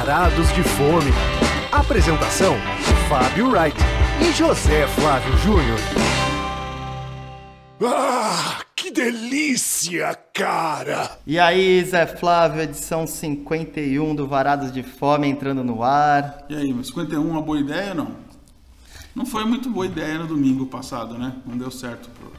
Varados de Fome. Apresentação: Fábio Wright e José Flávio Júnior. Ah, que delícia, cara! E aí, Zé Flávio, edição 51 do Varados de Fome entrando no ar. E aí, 51 uma boa ideia ou não? Não foi muito boa ideia no domingo passado, né? Não deu certo pro,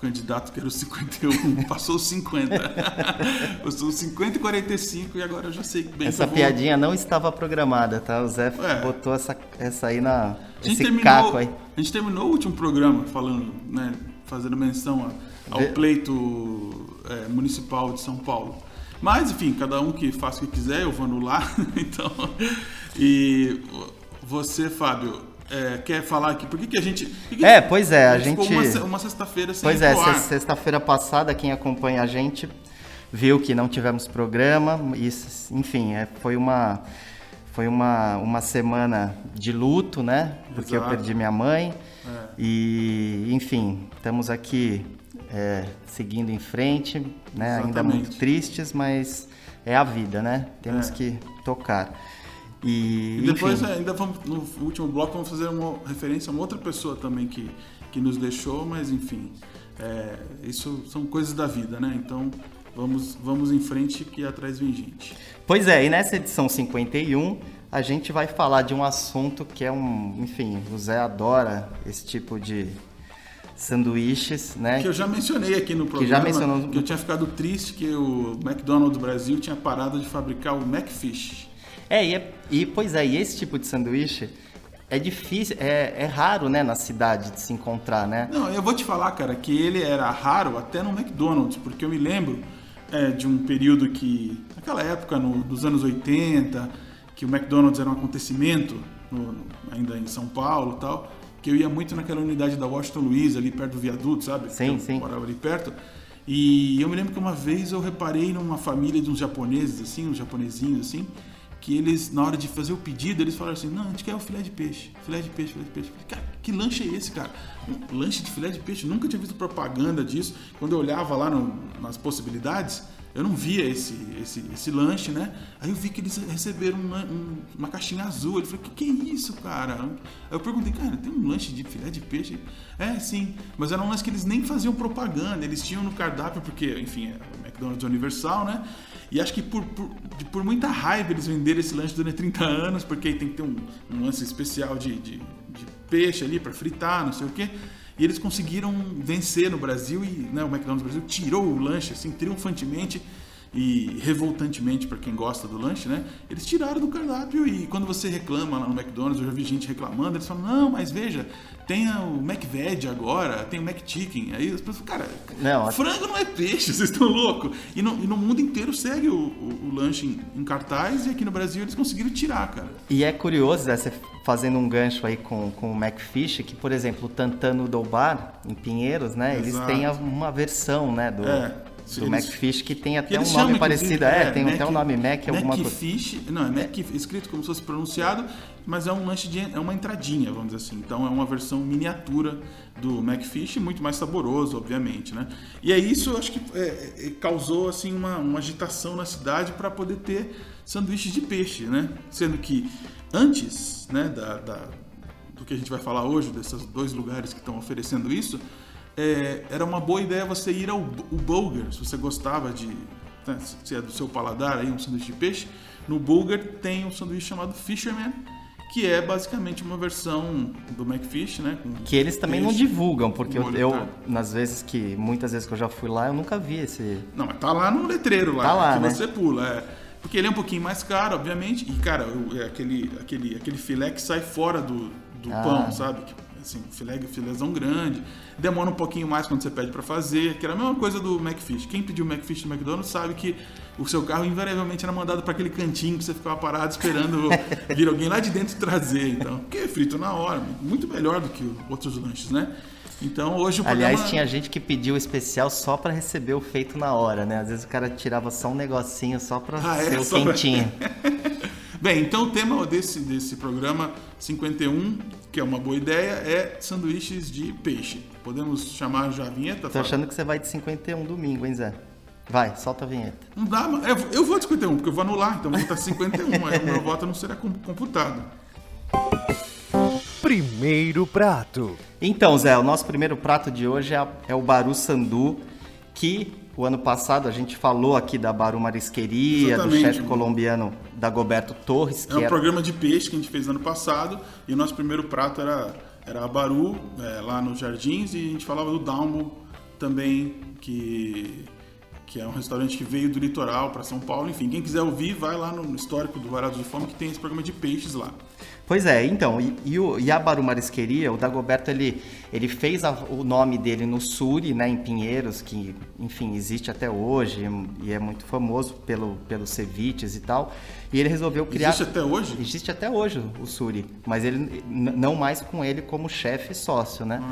candidato que era o 51, passou os 50. passou os 50 e 45 e agora eu já sei bem Essa que eu vou- piadinha não estava programada, tá? O Zé É. botou essa, essa aí na. A gente, Esse terminou, caco aí. a gente terminou o último programa falando, né, fazendo menção a- ao pleito é, municipal de São Paulo. Mas, enfim, cada um que faça o que quiser, eu vou anular. então, e você, Fábio, é, quer falar aqui? Por que, que a gente. que que É, pois é, a ficou gente- Uma, se- uma sexta-feira sem Pois é, sexta-feira passada, quem acompanha a gente viu que não tivemos programa. E, enfim, é, foi uma. Foi uma, uma semana de luto, né? Porque eu Exato. perdi minha mãe. É. E, enfim, estamos aqui é, seguindo em frente, né? Ainda Exatamente. muito tristes, mas é a vida, né? Temos É. que tocar. E, E depois enfim, ainda vamos, no último bloco, vamos fazer uma referência a uma outra pessoa também que, que nos deixou, mas enfim, é, isso são coisas da vida, né? Então vamos, vamos em frente que atrás vem gente. Pois é, e nessa edição 51 a gente vai falar de um assunto que é um, enfim, o Zé adora esse tipo de sanduíches, né? Que eu já mencionei aqui no programa, já mencionou. que eu tinha ficado triste que o McDonald's Brasil tinha parado de fabricar o McFish. É, e, é- e, pois é, e esse tipo de sanduíche é difícil, é, é raro, né, na cidade de se encontrar, né? Não, eu vou te falar, cara, que ele era raro até no McDonald's, porque eu me lembro é, de um período que, naquela época, no, dos anos 80, que o McDonald's era um acontecimento, no- ainda em São Paulo e tal, que eu ia muito naquela unidade da Washington Luiz, ali perto do viaduto, sabe? Sim, eu sim. morava ali perto. E eu me lembro que uma vez eu reparei numa família de uns japoneses, assim, uns japonesinhos, assim, que eles, na hora de fazer o pedido, eles falaram assim, não, a gente quer o filé de peixe, filé de peixe, filé de peixe. Falei, cara, que lanche é esse, cara? Um lanche de filé de peixe? Nunca tinha visto propaganda disso. Quando eu olhava lá no- nas possibilidades, eu não via esse, esse, esse lanche, né? Aí eu vi que eles receberam uma, um- uma caixinha azul. Ele falou, que que é isso, cara? Aí eu perguntei, cara, tem um lanche de filé de peixe? É, sim. Mas era um lanche que eles nem faziam propaganda. Eles tinham no cardápio, porque, enfim, é o McDonald's Universal, né? E acho que por, por, por muita raiva eles venderam esse lanche durante 30 anos, porque tem que ter um, um lance especial de, de, de peixe ali para fritar, não sei o quê. E eles conseguiram vencer no Brasil e né, o McDonald's Brasil tirou o lanche assim triunfantemente e revoltantemente para quem gosta do lanche, né? Eles tiraram do cardápio e quando você reclama lá no McDonald's, eu já vi gente reclamando, eles falam: "Não, mas veja, tem o McVeg agora, tem o McChicken". Aí as pessoas, cara, Não, frango não é peixe, vocês estão loucos. E no, e no mundo inteiro segue o, o- o lanche em, em cartaz e aqui no Brasil eles conseguiram tirar, cara. E é curioso, Zé, você fazendo um gancho aí com, com o McFish, que, por exemplo, o Tantano do Bar, em Pinheiros, né? Eles Exato. têm a- uma versão, né, do, É, do eles- McFish que tem até um nome parecido. inclusive, É, tem até o nome Mac, alguma coisa. Macfish, não, é Mac, escrito como se fosse pronunciado, mas é um lanche de, é uma entradinha, vamos dizer assim. Então é uma versão miniatura do Macfish, muito mais saboroso, obviamente, né? E é isso, eu acho que é, é, causou assim uma, uma agitação na cidade para poder ter sanduíches de peixe, né? Sendo que antes, né, da, da- do que a gente vai falar hoje, desses dois lugares que estão oferecendo isso, é, era uma boa ideia você ir ao o Bulger, se você gostava de, né, se é do seu paladar aí um sanduíche de peixe, no Bulger tem um sanduíche chamado Fisherman, que é basicamente uma versão do McFish, né? Que eles também não divulgam, porque eu, eu, nas vezes que, muitas vezes que eu já fui lá, eu nunca vi esse... Não, mas tá lá no letreiro lá, Tá lá, que né? você pula. É. Porque ele é um pouquinho mais caro, obviamente. E, cara, é aquele, aquele, aquele filé que sai fora do, do Ah. pão, sabe? Assim, filé, filézão grande. Demora um pouquinho mais quando você pede pra fazer. Que era a mesma coisa do McFish. Quem pediu McFish no McDonald's sabe que o seu carro invariavelmente era mandado pra aquele cantinho que você ficava parado esperando vir alguém lá de dentro trazer. Então, porque é frito na hora. Muito melhor do que outros lanches, né? Então, hoje o programa... Aliás, tinha gente que pediu especial só pra receber o feito na hora, né? Às vezes o cara tirava só um negocinho só pra Ah, é? ser o Só pra- quentinho. Bem, então o tema desse, desse programa 51, que é uma boa ideia, é sanduíches de peixe. Podemos chamar já a vinheta? Tô Fábio? achando que você vai de 51 domingo, hein, Zé? Vai, solta a vinheta. Não dá, mas eu, vou de 51, porque eu vou anular, então vou votar 51, aí o meu voto não será com- computado. Primeiro prato. Então, Zé, o nosso primeiro prato de hoje é, é o Baru Sandu, que o ano passado a gente falou aqui da Baru Marisqueria, do chefe colombiano Dagoberto Torres, É que um era- programa de peixe que a gente fez ano passado e o nosso primeiro prato era, era a Baru, é, lá nos Jardins, e a gente falava do Dalmo também, que, que é um restaurante que veio do litoral para São Paulo. Enfim, quem quiser ouvir, vai lá no histórico do Varado de Fome que tem esse programa de peixes lá. Pois é, então, e, e, o, e a Baru Marisqueria, o Dagoberto, ele, ele fez a- o nome dele no Suri, né, em Pinheiros, que, enfim, existe até hoje e é muito famoso pelo, pelos ceviches e tal, e ele resolveu criar... Existe até hoje? Existe até hoje o Suri, mas ele não mais com ele como chefe e sócio, né?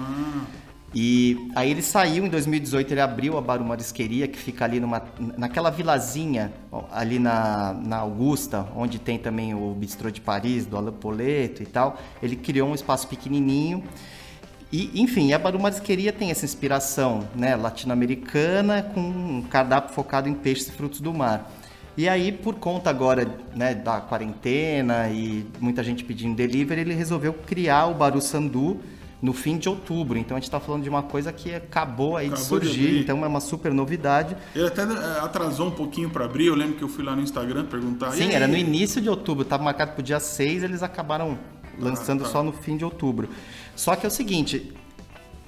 E aí ele saiu em 2018, ele abriu a Baru Marisqueria, que fica ali numa, naquela vilazinha, ali na, na Augusta, onde tem também o Bistrô de Paris, do Alain Poleto e tal. Ele criou um espaço pequenininho. E, enfim, a Baru Marisqueria tem essa inspiração né, latino-americana com um cardápio focado em peixes e frutos do mar. E aí, por conta agora né, da quarentena e muita gente pedindo delivery, ele resolveu criar o Baru Sandu no fim de outubro. Então a gente está falando de uma coisa que acabou aí de Acabou de surgir, abrir. então é uma super novidade. Ele até eh, atrasou um pouquinho para abrir, eu lembro que eu fui lá no Instagram perguntar. "E Sim, aí?" era no início de outubro, estava marcado para o dia 6, eles acabaram lançando tá. só no fim de outubro. Só que é o seguinte,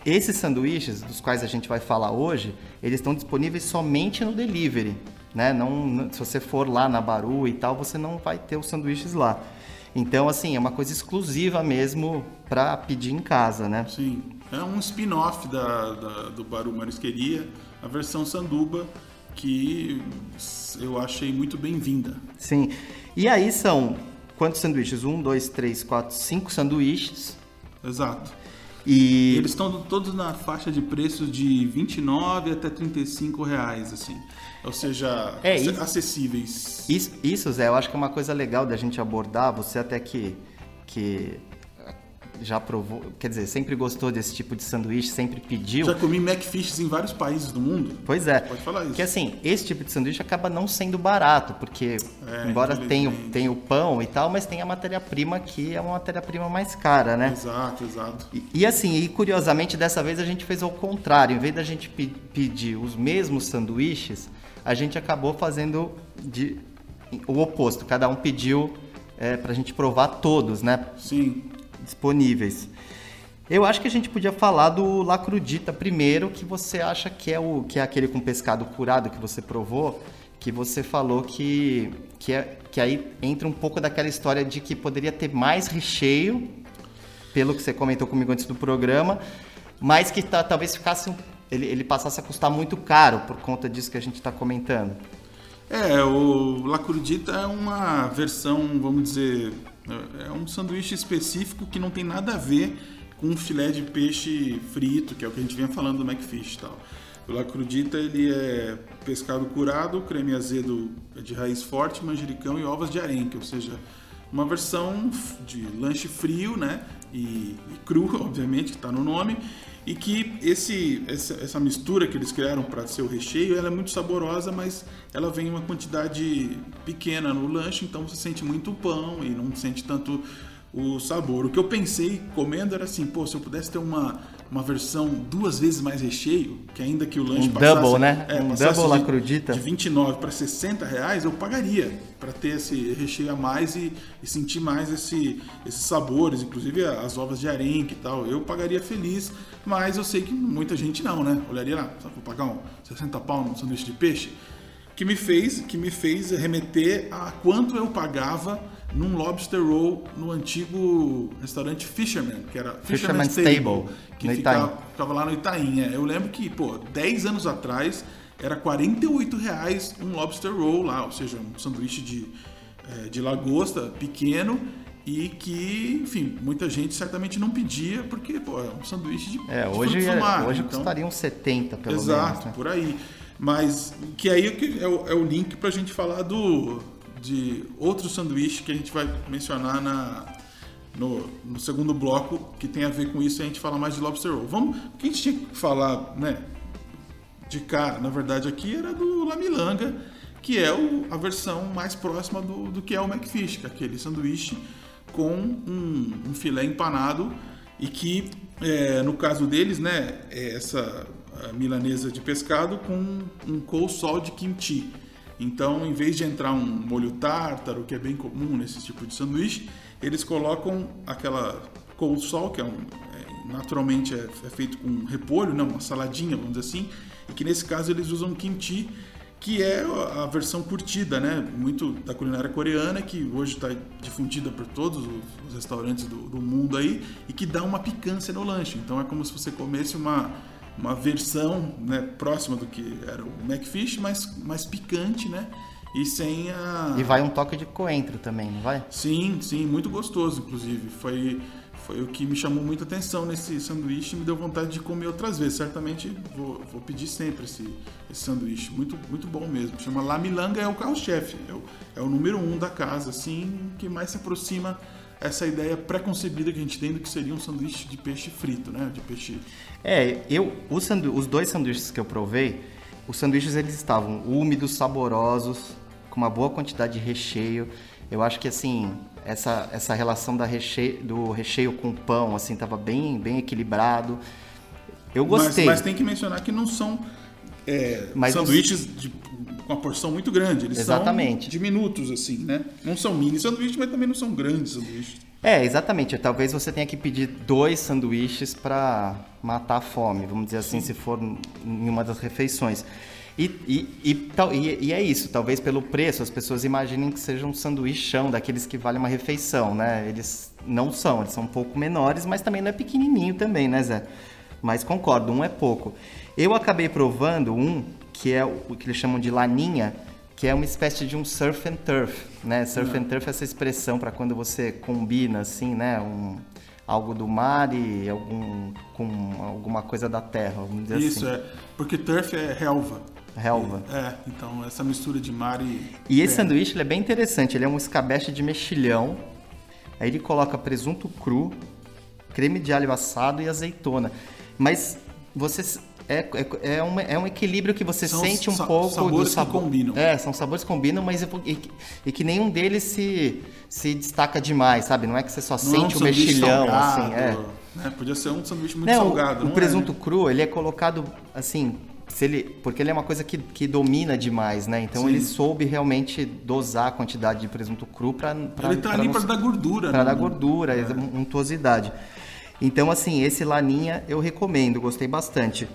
esses sanduíches, dos quais a gente vai falar hoje, eles estão disponíveis somente no delivery. Né? Não- se você for lá na Baru e tal, você não vai ter os sanduíches lá. Então, assim, é uma coisa exclusiva mesmo para pedir em casa, né? Sim, é um spin-off da, da- do Baru Marisqueria, a versão sanduba, que eu achei muito bem-vinda. Sim. E aí são quantos sanduíches? Um, dois, três, quatro, cinco sanduíches. Exato. E eles estão todos na faixa de preço de 29 até 35 reais, assim. Ou seja, É, isso- acessíveis. Isso, isso, Zé, eu acho que é uma coisa legal da gente abordar. Você até que, que já provou, quer dizer, sempre gostou desse tipo de sanduíche, sempre pediu. Já comi McFishes em vários países do mundo. Pois é. Pode falar isso. Que assim, esse tipo de sanduíche acaba não sendo barato, porque É, embora tenha, tenha o pão e tal, mas tem a matéria-prima que é uma matéria-prima mais cara, né? Exato, exato. E, e assim, e curiosamente dessa vez a gente fez ao contrário. Em vez da gente pe- pedir os mesmos sanduíches, a gente acabou fazendo de, o oposto. Cada um pediu é, para a gente provar todos, né? Sim. Disponíveis. Eu acho que a gente podia falar do lacrudita primeiro, que você acha que é o que é aquele com pescado curado que você provou, que você falou que que, é, que aí entra um pouco daquela história de que poderia ter mais recheio, pelo que você comentou comigo antes do programa, mas que tá- talvez ficasse ele, ele passasse a custar muito caro por conta disso que a gente está comentando. É, o La Crudita é uma versão, vamos dizer, é um sanduíche específico que não tem nada a ver com filé de peixe frito, que é o que a gente vinha falando do McFish e tal. O La Crudita, ele é pescado curado, creme azedo de raiz forte, manjericão e ovas de arenque, ou seja, uma versão de lanche frio, né? E, e cru, obviamente, que está no nome, e que esse, essa, essa mistura que eles criaram para ser o recheio, ela é muito saborosa, mas ela vem em uma quantidade pequena no lanche, então você sente muito pão e não sente tanto o sabor. O que eu pensei comendo era assim, pô, se eu pudesse ter uma, uma versão duas vezes mais recheio, que ainda que o lanche Um passasse, double, né? é, Um double de- Crudita. de 29 para 60 reais, eu pagaria para ter esse recheio a mais e, e sentir mais esse, esses sabores, inclusive as ovas de arenque e tal. Eu pagaria feliz, mas eu sei que muita gente não, né? Olharia lá, só vou pagar um 60 pau num sanduíche de peixe. Que me fez, que me fez remeter a quanto eu pagava num lobster roll no antigo restaurante Fisherman, que era Fisherman's Table, que no ficava, lá no Itaim. é. Eu lembro que, pô, 10 anos atrás era 48 reais um lobster roll lá, ou seja, um sanduíche de, eh, de lagosta pequeno e que, enfim, muita gente certamente não pedia porque, pô, é um sanduíche de, É, de hoje, é- mar, hoje então- custaria uns 70 pelo Exato, menos. Né? por aí. Mas que aí que é o, é o link pra gente falar do de outro sanduíche que a gente vai mencionar na no, no segundo bloco que tem a ver com isso e a gente fala mais de lobster roll. Vamos, o que a gente tinha que falar, né? de cara. Na verdade, aqui era do Lamilanga, que é o, a versão mais próxima do, do que é o McFish, que é aquele sanduíche com um, um filé empanado e que, é, no caso deles, né, é essa milanesa de pescado com um coleslaw de kimchi. Então, em vez de entrar um molho tártaro, que é bem comum nesse tipo de sanduíche, eles colocam aquela coleslaw, que é um, é, naturalmente é, é, feito com repolho, não, uma saladinha, vamos dizer assim, e que nesse caso eles usam kimchi, que é a versão curtida, né? Muito da culinária coreana, que hoje está difundida por todos os restaurantes do, do, mundo aí, e que dá uma picância no lanche. Então é como se você comesse uma, uma versão né, próxima do que era o McFish, mas mais picante, né? E sem a. E vai um toque de coentro também, não vai? Sim, sim, muito gostoso, inclusive. Foi, foi o que me chamou muita atenção nesse sanduíche e me deu vontade de comer outras vezes. Certamente vou, vou pedir sempre esse, esse sanduíche. Muito, muito bom mesmo. Chama La Milanga, é o carro-chefe. É o, é o número um da casa, assim, que mais se aproxima essa ideia pré-concebida que a gente tem do que seria um sanduíche de peixe frito, né? De peixe. É, eu, os, os dois sanduíches que eu provei, os sanduíches eles estavam úmidos, saborosos, com uma boa quantidade de recheio. Eu acho que assim, essa, essa relação da recheio, do recheio com pão, assim, tava bem, bem equilibrado. Eu gostei. Mas, mas tem que mencionar que não são é, sanduíches os... de, uma porção muito grande. Eles exatamente. são diminutos, assim, né? Não são mini sanduíches, mas também não são grandes sanduíches. É, exatamente. Talvez você tenha que pedir dois sanduíches para matar a fome, vamos dizer assim, Sim. se for em uma das refeições. E, e, e, e, e, é isso, talvez pelo preço as pessoas imaginem que seja um sanduíchão daqueles que vale uma refeição, né? Eles não são, eles são um pouco menores, mas também não é pequenininho também, né, Zé? Mas concordo, um é pouco. Eu acabei provando um que é o que eles chamam de laninha, que é uma espécie de um surf and turf, né? Surf and turf é essa expressão para quando você combina assim, né, um algo do mar e algum com alguma coisa da terra, vamos dizer Isso assim. é, porque turf é relva. Relva. É, então essa mistura de mar e. E esse sanduíche é bem interessante. Ele é um escabeche de mexilhão. Aí ele coloca presunto cru, creme de alho assado e azeitona. Mas você é, é, é, um, é um equilíbrio que você são sente um sa pouco sabores do sabor. que combinam. É, são sabores que combinam, mas e, e, que nenhum deles se, se destaca demais, sabe? Não é que você só não sente é um o mexilhão, salgado, assim. É. Né? Podia ser um sanduíche muito não, salgado. O, o presunto é, né? cru, ele é colocado assim se ele, porque ele é uma coisa que, que domina demais, né? Então Sim. ele soube realmente dosar a quantidade de presunto cru para Ele tá ali para dar gordura, Para né? dar gordura, é. untuosidade. Então assim, esse laninha eu recomendo, gostei bastante.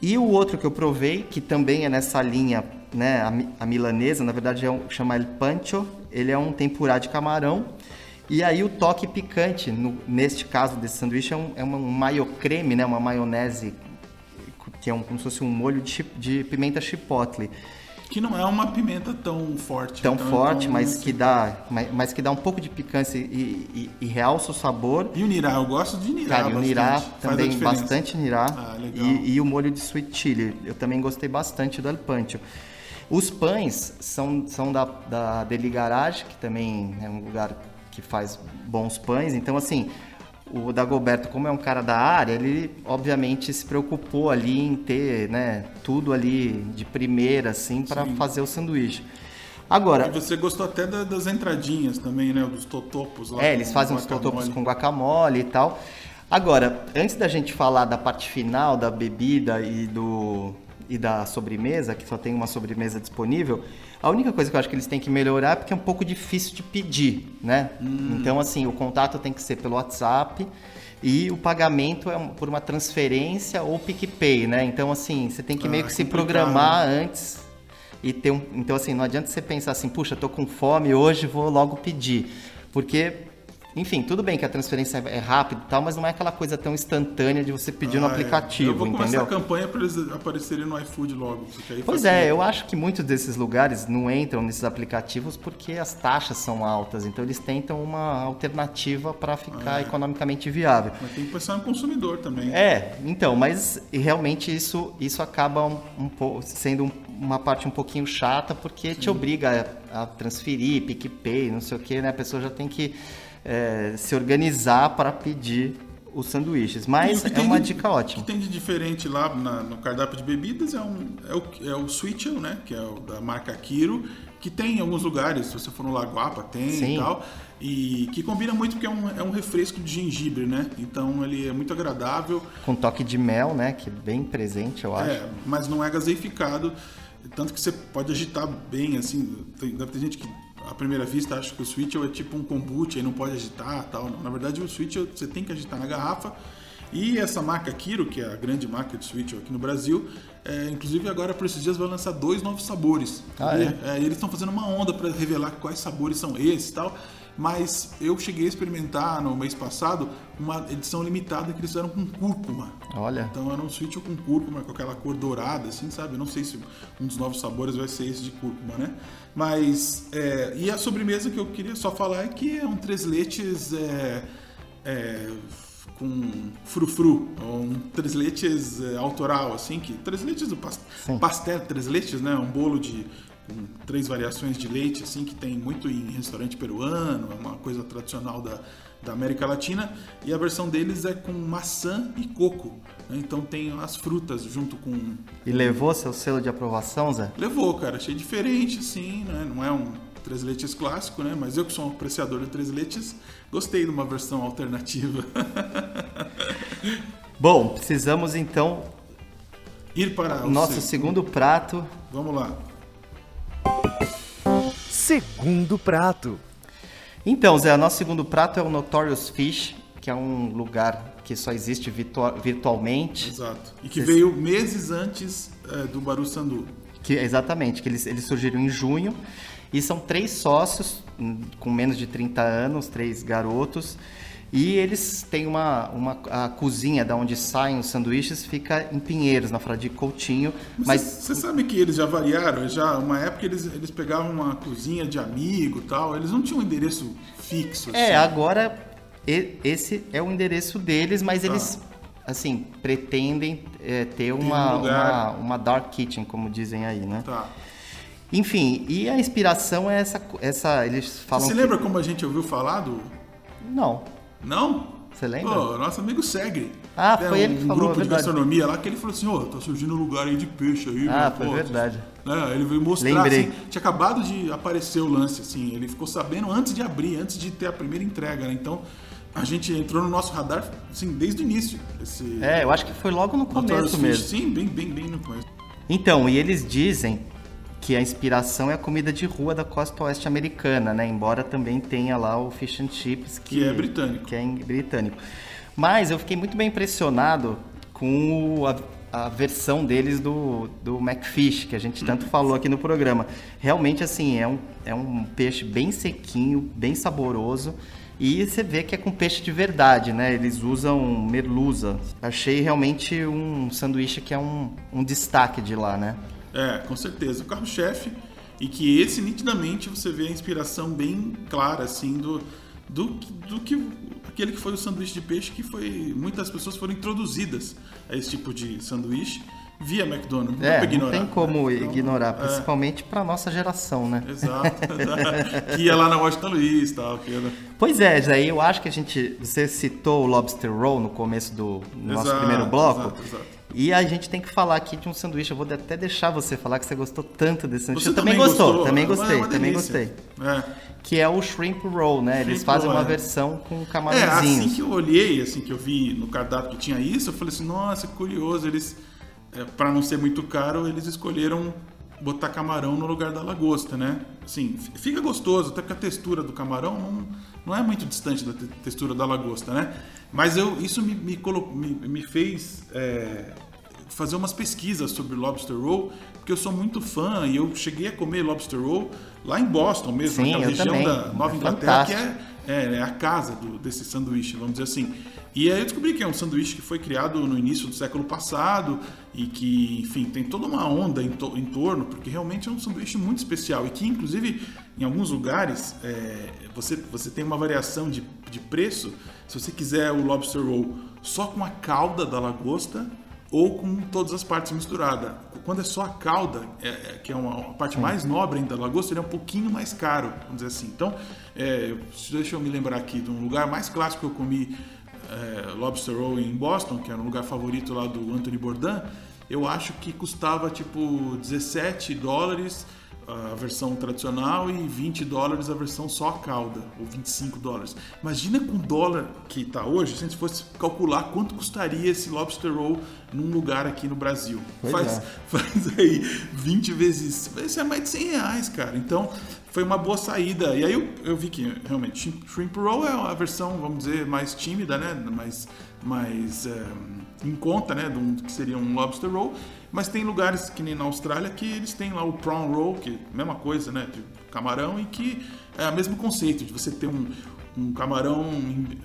E o outro que eu provei, que também é nessa linha, né, a, a milanesa, na verdade é um, chama ele pancho, ele é um tempurá de camarão. E aí o toque picante, no, neste caso desse sanduíche, é um, é um maio creme, né, uma maionese que é um, como se fosse um molho de, de pimenta chipotle. Que não é uma pimenta tão forte. Tão então, forte, então, mas, assim. que dá, mas, mas, que dá um pouco de picância e, e, e, realça o sabor. E o nirá, eu gosto de nirá Cara, e o nirá também, bastante nirá. Ah, e, e, o molho de sweet chili, eu também gostei bastante do alpancho. Os pães são, são da, da Deli Garage, que também é um lugar que faz bons pães. Então, assim, o Dagoberto, como é um cara da área, ele obviamente se preocupou ali em ter, né, tudo ali de primeira, assim, para fazer o sanduíche. Agora. E você gostou até das entradinhas também, né? Dos totopos lá. É, eles fazem os totopos com guacamole e tal. Agora, antes da gente falar da parte final da bebida e do e da sobremesa, que só tem uma sobremesa disponível, a única coisa que eu acho que eles têm que melhorar é porque é um pouco difícil de pedir, né? Hum. Então, assim, o contato tem que ser pelo WhatsApp e o pagamento é por uma transferência ou PicPay, né? Então, assim, você tem que ah, meio que se programar né? antes e ter um... Então, assim, não adianta você pensar assim, puxa, tô com fome, hoje vou logo pedir. Porque enfim, tudo bem que a transferência é rápida e tal, mas não é aquela coisa tão instantânea de você pedir ah, no aplicativo, é. eu vou entendeu? a campanha para eles aparecerem no iFood logo. pois é, eu acho que muitos desses lugares não entram nesses aplicativos porque as taxas são altas, então eles tentam uma alternativa para ficar é. economicamente viável. Mas tem que pensar no consumidor também. É, então, mas realmente isso, isso acaba um, um pouco sendo um, uma parte um pouquinho chata porque Sim. te obriga a, a transferir, PicPay, não sei o que, né? A pessoa já tem que é, se organizar para pedir os sanduíches. Mas o é uma de- dica O ótima. que tem de diferente lá na- no cardápio de bebidas é, um, é, o, é o Switchel, né? Que é o da marca Kiro, que tem em alguns lugares, se você for no Lagoapa, tem Sim. e tal. E que combina muito porque é um, é um refresco de gengibre, né? Então ele é muito agradável, Com toque de mel, né? Que é bem presente, eu acho. é, mas não é gaseificado. Tanto que você pode agitar bem, assim. Tem, deve ter gente que, à primeira vista, acha que o Switchel é tipo um kombucha e não pode agitar tal. Na verdade, o Switchel você tem que agitar na garrafa. E essa marca Kiro, que é a grande marca de Switchel aqui no Brasil, é, inclusive agora por esses dias vai lançar dois novos sabores. Ah, E, é? é, eles estão fazendo uma onda para revelar quais sabores são esses e tal. Mas eu cheguei a experimentar no mês passado uma edição limitada que eles fizeram com cúrcuma. Olha. Então era um switch com cúrcuma, com aquela cor dourada, assim, sabe? Eu não sei se um dos novos sabores vai ser esse de cúrcuma, né? Mas, é, e a sobremesa que eu queria só falar é que é um três leites é, é, com frufru, ou um três leites é, autoral, assim, que três leites do pas- Sim. pastel três leites, né? Um bolo de com três variações de leite, assim, que tem muito em restaurante peruano, é uma coisa tradicional da, da América Latina, e a versão deles é com maçã e coco. né? Então tem as frutas junto com. E levou seu selo de aprovação, Zé? Levou, cara, achei diferente, assim, né? Não é um três leites clássico, né? Mas eu que sou um apreciador de três leites, gostei de uma versão alternativa. Bom, precisamos então Ir para o nosso se- segundo prato. Vamos lá. Segundo prato. Então, Zé, o nosso segundo prato é o Notorious Fish, que é um lugar que só existe virtua- virtualmente. Exato. E que veio meses antes é, do Baru Sandu. Que, exatamente, que eles, eles surgiram em junho. E são três sócios hum, com menos de 30 anos, três garotos. E eles têm uma, uma a cozinha da onde saem os sanduíches fica em Pinheiros, na Fradique Coutinho. Mas você sabe que eles já variaram, já uma época eles, eles pegavam uma cozinha de amigo e tal, eles não tinham um endereço fixo. é, assim. agora e- esse é o endereço deles, mas eles assim pretendem é, ter uma, um uma, uma dark kitchen, como dizem aí, né? Tá. Enfim, e a inspiração é essa, essa eles falam Você que- lembra como a gente ouviu falar do. Não. Não? Você lembra? Pô, nosso amigo Segre. Ah, Tem foi um, ele que um falou, grupo é de gastronomia lá que ele falou assim: ó, tá surgindo um lugar aí de peixe aí. Ah, meu, foi pô, verdade. É, ele veio mostrar, Lembrei. assim, tinha acabado de aparecer o lance, assim, ele ficou sabendo antes de abrir, antes de ter a primeira entrega, né? Então, a gente entrou no nosso radar, assim, desde o início. Esse É, eu acho que foi logo no começo mesmo. Sim, bem, bem, bem no começo. Então, e eles dizem que a inspiração é a comida de rua da costa oeste americana, né? Embora também tenha lá o fish and chips que, Que é britânico. que é britânico. Mas eu fiquei muito bem impressionado com a, a versão deles do, do McFish, que a gente tanto falou aqui no programa. Realmente, assim, é um, é um peixe bem sequinho, bem saboroso. E você vê que é com peixe de verdade, né? Eles usam merluza. Achei realmente um sanduíche que é um, um destaque de lá, né? É, com certeza. O carro-chefe. E que esse, nitidamente, você vê a inspiração bem clara, assim, do, do, do que aquele que foi o sanduíche de peixe, que foi. Muitas pessoas foram introduzidas a esse tipo de sanduíche via McDonald's. Não É, pra não ignorar, tem né? como Então, ignorar, é, principalmente pra nossa geração, né? Exato. que ia lá na Washington Luiz tal. Que era... Pois é, Zé, eu acho que a gente. Você citou o Lobster Roll no começo do nosso Exato, primeiro bloco. exato, exato. E a gente tem que falar aqui de um sanduíche. Eu vou até deixar você falar que você gostou tanto desse sanduíche. Você eu também, gostou, também É uma- gostei, é também gostei. É. Que é o Shrimp Roll, né? Eles Shrimp fazem roll, uma é. versão com É, camarãozinhos. assim que eu olhei, assim que eu vi no cardápio que tinha isso, eu falei assim, nossa, curioso, eles, é, para não ser muito caro, eles escolheram botar camarão no lugar da lagosta, né? Assim, f- fica gostoso, até porque a textura do camarão não, não é muito distante da te- textura da lagosta, né? Mas eu, isso me, me, me, me fez é, fazer umas pesquisas sobre lobster roll, porque eu sou muito fã e eu cheguei a comer lobster roll lá em Boston mesmo, Sim, naquela região também. da Nova É Inglaterra, que fantástico. é é, é a casa do- desse sanduíche, vamos dizer assim. E aí eu descobri que é um sanduíche que foi criado no início do século passado e que, enfim, tem toda uma onda em, to- em torno, porque realmente é um sanduíche muito especial e que, inclusive, em alguns lugares, é, você, você tem uma variação de, de preço. Se você quiser o lobster roll só com a cauda da lagosta ou com todas as partes misturadas. Quando é só a cauda, é- é- que é uma, uma parte mais nobre ainda da lagosta, ele é um pouquinho mais caro, vamos dizer assim. Então, é, deixa eu me lembrar aqui de um lugar mais clássico que eu comi é, Lobster Roll em Boston, que era um lugar favorito lá do Anthony Bourdain, eu acho que custava tipo 17 dólares a versão tradicional e 20 dólares a versão só a cauda, ou 25 dólares. Imagina com o dólar que está hoje, se a gente fosse calcular quanto custaria esse lobster roll num lugar aqui no Brasil. faz, é. faz aí 20 vezes, isso é mais de 100 reais, cara. Então foi uma boa saída. E aí eu, eu vi que realmente shrimp roll é a versão, vamos dizer, mais tímida, né? Mais, mais é, em conta, né? Do que seria um lobster roll. Mas tem lugares que nem na Austrália que eles têm lá o prawn roll, que é a mesma coisa, né, de camarão, e que é o mesmo conceito de você ter um, um camarão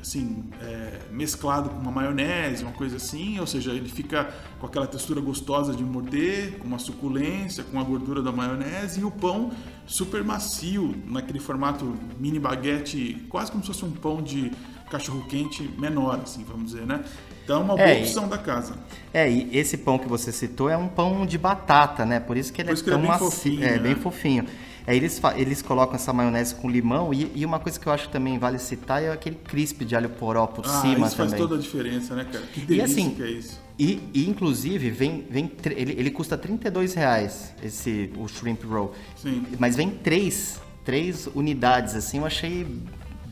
assim é, mesclado com uma maionese, uma coisa assim, ou seja, ele fica com aquela textura gostosa de morder, com uma suculência, com a gordura da maionese e o pão super macio, naquele formato mini baguete, quase como se fosse um pão de cachorro quente menor, assim, vamos dizer, né? Então é uma boa é, opção da casa. É, e esse pão que você citou é um pão de batata, né? Por isso que ele Por é tão é bem macio, fofinho. É, né? bem fofinho. É, eles, eles colocam essa maionese com limão e, e, uma coisa que eu acho também vale citar é aquele crisp de alho poró por ah, cima isso também. faz toda a diferença, né, cara? Que delícia e assim, que é isso. E, e, inclusive vem, vem ele, ele custa 32 reais esse o shrimp roll. Sim. Mas vem três, três unidades assim. Eu achei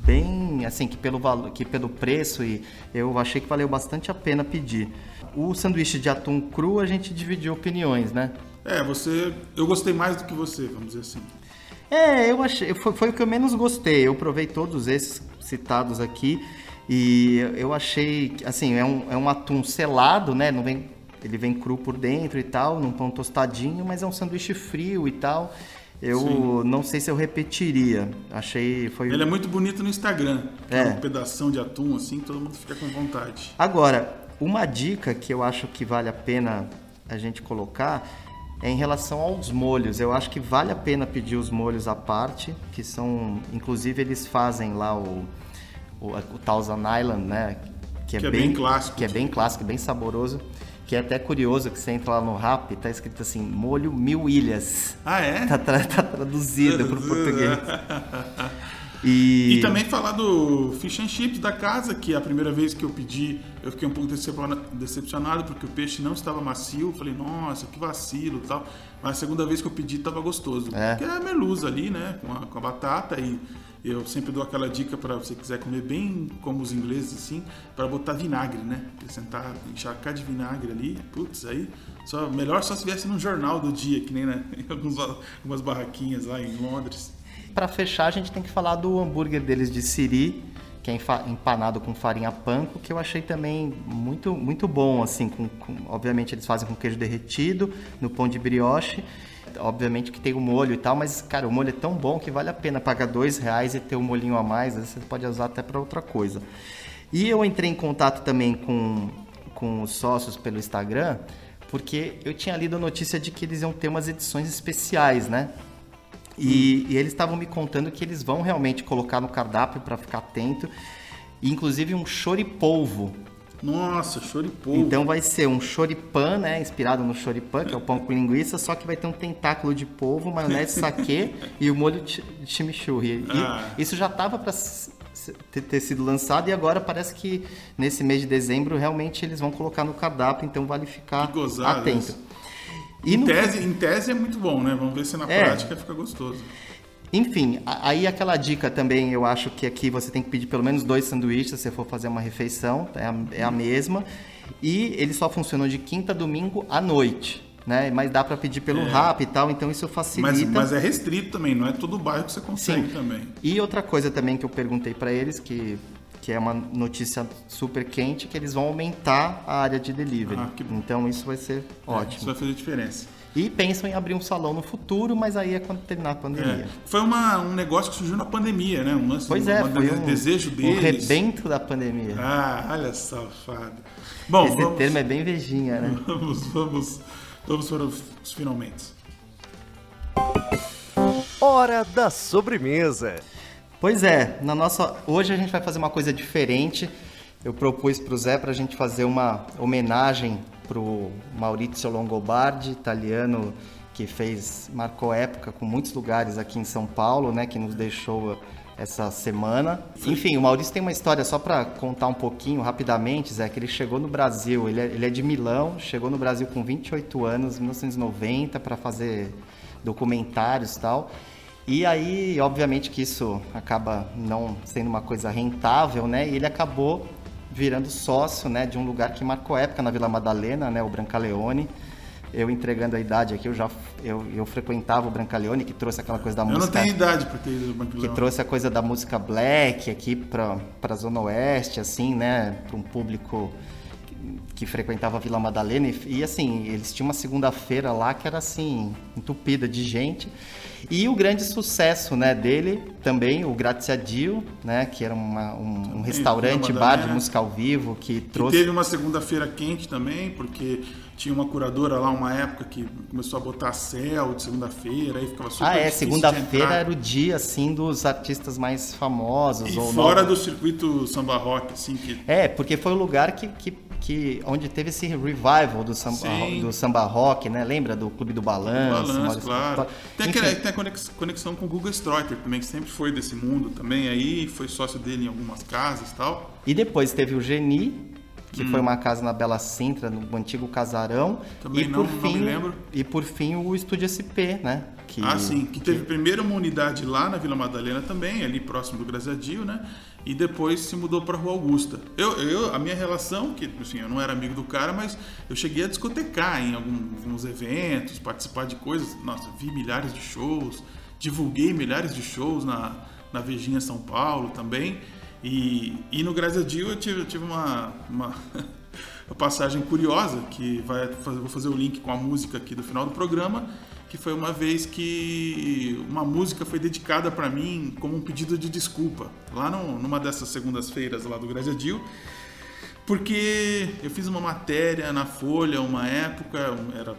bem assim que pelo valor, que pelo preço e eu achei que valeu bastante a pena pedir. O sanduíche de atum cru a gente dividiu opiniões, né? É, você, eu gostei mais do que você, vamos dizer assim. É, eu achei, foi, foi o que eu menos gostei. Eu provei todos esses citados aqui e eu achei, assim, é um, é um atum selado, né? Não vem, ele vem cru por dentro e tal, num pão tostadinho, mas é um sanduíche frio e tal. Eu Sim. não sei se eu repetiria. Achei foi. Ele é muito bonito no Instagram. É. Um pedação de atum assim, todo mundo fica com vontade. Agora, uma dica que eu acho que vale a pena a gente colocar é em relação aos molhos. Eu acho que vale a pena pedir os molhos à parte, que são, inclusive eles fazem lá o o, o Thousand Island, né? Que é, que é bem, bem, clássico. Que é bem clássico, bem saboroso. Que é até curioso que você entra lá no rap, tá escrito assim, molho mil ilhas. Ah, é? Tá, tra tá traduzido pro português. E... e... também falar do fish and chips da casa, que a primeira vez que eu pedi, eu fiquei um pouco decepcionado porque o peixe não estava macio. Falei, nossa, que vacilo e tal. Mas a segunda vez que eu pedi estava gostoso. É. Porque é a merluza ali, né? Com a, com a batata e eu sempre dou aquela dica para você quiser comer bem como os ingleses assim, para botar vinagre, né? Acrescentar, encharcar de vinagre ali, putz, aí só melhor só se viesse num jornal do dia, que nem né, em alguns, algumas barraquinhas lá em Londres. Para fechar, a gente tem que falar do hambúrguer deles de siri, que é empanado com farinha panko, que eu achei também muito muito bom assim, com, com obviamente eles fazem com queijo derretido no pão de brioche obviamente que tem o molho e tal, mas, cara, o molho é tão bom que vale a pena pagar dois reais e ter um molhinho a mais, você pode usar até para outra coisa. E eu entrei em contato também com, com os sócios pelo Instagram, porque eu tinha lido a notícia de que eles iam ter umas edições especiais, né? E, e eles estavam me contando que eles vão realmente colocar no cardápio para ficar atento, inclusive um choripolvo, nossa, choripolvo. Então vai ser um choripan, né? Inspirado no choripan, que é o pão com linguiça, só que vai ter um tentáculo de polvo, maionese saquê e o molho de chimichurri. E ah. isso já estava para ter sido lançado e agora parece que nesse mês de dezembro realmente eles vão colocar no cardápio, então vale ficar atento. E em, no... tese, em tese é muito bom, né? Vamos ver se na é. prática fica gostoso. Enfim, aí aquela dica também, eu acho que aqui você tem que pedir pelo menos dois sanduíches se você for fazer uma refeição, é a, é a mesma. E ele só funciona de quinta a domingo à noite. Né? Mas dá para pedir pelo é. rap e tal, então isso facilita. Mas, mas, é restrito também, não é todo bairro que você consegue Sim. também. E outra coisa também que eu perguntei para eles, que, que é uma notícia super quente, que eles vão aumentar a área de delivery. Ah, então isso vai ser é, ótimo. Isso vai fazer diferença. E pensam em abrir um salão no futuro, mas aí é quando terminar a pandemia. É. Foi uma, um negócio que surgiu na pandemia, né? Um lance, pois é, um, foi um desejo deles. Um rebento da pandemia. Ah, olha safado. Bom, Esse vamos, termo é bem vejinha, né? Vamos, vamos, vamos para os finalmente. Hora da sobremesa. Pois é, na nossa hoje a gente vai fazer uma coisa diferente. Eu propus para o Zé para a gente fazer uma homenagem para o Maurizio Longobardi, italiano que fez marcou época com muitos lugares aqui em São Paulo, né, que nos deixou essa semana. Enfim, o Maurício tem uma história só para contar um pouquinho rapidamente, Zé, que ele chegou no Brasil, ele é, ele é de Milão, chegou no Brasil com 28 anos, 1990, para fazer documentários e tal. E aí, obviamente que isso acaba não sendo uma coisa rentável, né? E ele acabou virando sócio, né, de um lugar que marcou época na Vila Madalena, né, o Brancaleone eu entregando a idade aqui, eu já eu, eu frequentava o Brancaleone, que trouxe aquela coisa da eu música. Eu não tenho idade para ter ido Que trouxe a coisa da música black aqui para a Zona Oeste, assim, né? Para um público que, que, frequentava a Vila Madalena. E, e assim, eles tinham uma segunda-feira lá que era assim, entupida de gente. E o grande sucesso né, dele também, o Graziadio, né, que era uma, um, um restaurante, bar de música ao vivo, que trouxe... E teve uma segunda-feira quente também, porque tinha uma curadora lá uma época que começou a botar céu de segunda-feira, aí ficava super Ah, é, segunda-feira era o dia assim dos artistas mais famosos e ou fora do circuito samba rock assim que É, porque foi o lugar que, que, que onde teve esse revival do samba, do samba rock, né? Lembra do Clube do Balanço? Balanço, claro. Tem, aquele, tem a conexão com o Google Stroiter também, que sempre foi desse mundo também aí, foi sócio dele em algumas casas e tal. E depois teve o Geni, que hum. foi uma casa na Bela Sintra, no antigo casarão. Também e não, por não fim, me lembro. E por fim o Estúdio SP, né? Que, ah, sim, que, que teve primeiro uma unidade lá na Vila Madalena também, ali próximo do Graziadio, né? E depois se mudou para Rua Augusta. Eu, eu, a minha relação, que assim, eu não era amigo do cara, mas eu cheguei a discotecar em alguns, alguns eventos, participar de coisas. Nossa, vi milhares de shows, divulguei milhares de shows na, na Vejinha São Paulo também. E, e no Graças a Dio eu tive, eu tive uma, uma, passagem curiosa, que vai fazer, vou fazer o link com a música aqui do final do programa, que foi uma vez que uma música foi dedicada para mim como um pedido de desculpa, lá no, numa dessas segundas-feiras lá do Graças a Dio, porque eu fiz uma matéria na Folha uma época, era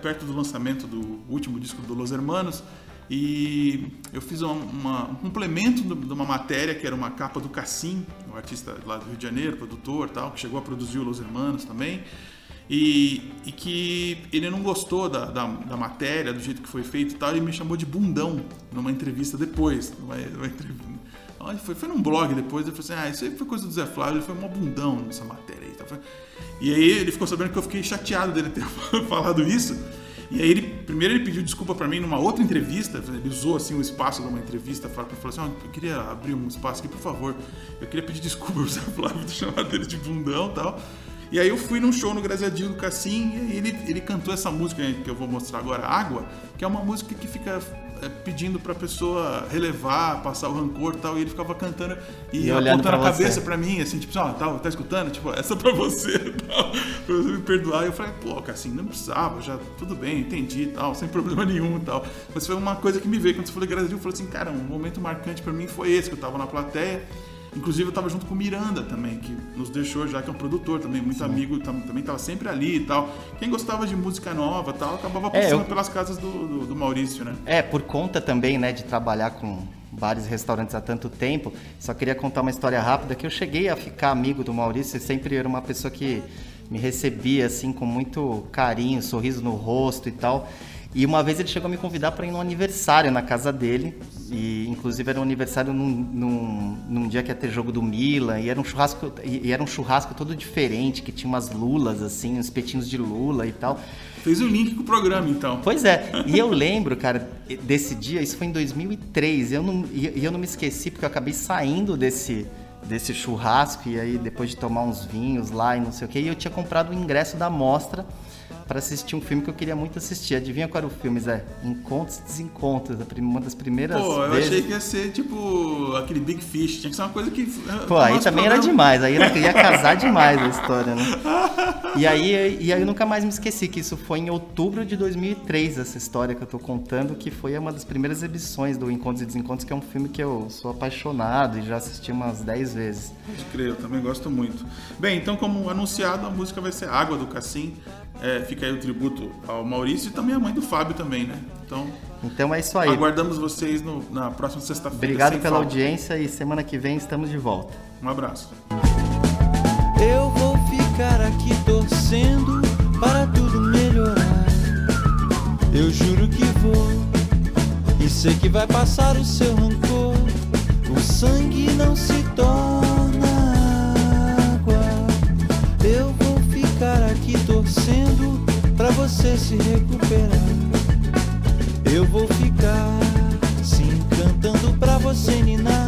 perto do lançamento do último disco do Los Hermanos, e eu fiz uma, uma, um complemento de uma matéria que era uma capa do Cassim, um artista lá do Rio de Janeiro, produtor tal, que chegou a produzir o Los Hermanos também. E, e que ele não gostou da, da, da, matéria, do jeito que foi feito e tal, e me chamou de bundão numa entrevista depois. Numa, numa entrevista, foi, foi num blog depois, ele falou assim: Ah, isso aí foi coisa do Zé Flávio, ele foi um bundão nessa matéria aí. E aí ele ficou sabendo que eu fiquei chateado dele ter falado isso. E aí ele, primeiro ele pediu desculpa para mim numa outra entrevista, ele usou assim o espaço de uma entrevista, falou assim, oh, eu queria abrir um espaço aqui, por favor, eu queria pedir desculpa pro Zé Flávio ter chamado ele de bundão e tal. E aí eu fui num show no Graziadinho do Cassim e ele, ele cantou essa música que eu vou mostrar agora, Água, que é uma música que fica é, pedindo pra pessoa relevar, passar o rancor e tal, e ele ficava cantando e, e apontando a cabeça pra mim, assim, tipo, ó, oh, tá, tá escutando? Tipo, essa é pra você tal, pra você me perdoar. E eu falei, pô, assim, não precisava, já tudo bem, entendi e tal, sem problema nenhum e tal. Mas foi uma coisa que me veio quando você falou Graziadinho, eu falei assim, cara, um momento marcante pra mim foi esse, que eu tava na plateia Inclusive eu estava junto com o Miranda também, que nos deixou já, que é um produtor também, muito Sim. amigo, também estava sempre ali e tal. Quem gostava de música nova tal, acabava passando é, eu... pelas casas do, do, do, Maurício, né? É, por conta também, né, de trabalhar com bares e restaurantes há tanto tempo, só queria contar uma história rápida, que eu cheguei a ficar amigo do Maurício, e sempre era uma pessoa que me recebia, assim, com muito carinho, sorriso no rosto e tal. E uma vez ele chegou a me convidar para ir num aniversário na casa dele. E inclusive era um aniversário num, num, num, dia que ia ter jogo do Milan. E era um churrasco, e era um churrasco todo diferente, que tinha umas lulas, assim, uns petinhos de lula e tal. Fez o link com o programa, então. Pois é. E eu lembro, cara, desse dia, isso foi em 2003. Eu não, e eu não me esqueci, porque eu acabei saindo desse desse churrasco e aí depois de tomar uns vinhos lá e não sei o que, e eu tinha comprado o ingresso da mostra para assistir um filme que eu queria muito assistir. Adivinha qual era o filme, Zé? Encontros e Desencontros, uma das primeiras Pô, eu vezes... achei que ia ser tipo aquele Big Fish, tinha que ser uma coisa que... Pô, aí também programa. era demais, aí ia casar demais a história, né? E aí, e aí eu nunca mais me esqueci que isso foi em outubro de 2003, essa história que eu tô contando, que foi uma das primeiras exibições do Encontros e Desencontros, que é um filme que eu sou apaixonado e já assisti umas 10 vezes. Pode crer, eu também gosto muito. Bem, então como anunciado, a música vai ser Água do Cassim, é, fica aí o tributo ao Maurício e também à mãe do Fábio também, né? Então, então é isso aí. Aguardamos vocês no, na próxima sexta-feira. Obrigado pela falta. audiência e semana que vem estamos de volta. Um abraço. Eu vou ficar aqui torcendo para tudo melhorar. Eu juro que vou. E sei que vai passar o seu rancor. O sangue não se torna você se recuperar. Eu vou ficar sim cantando pra você ninar.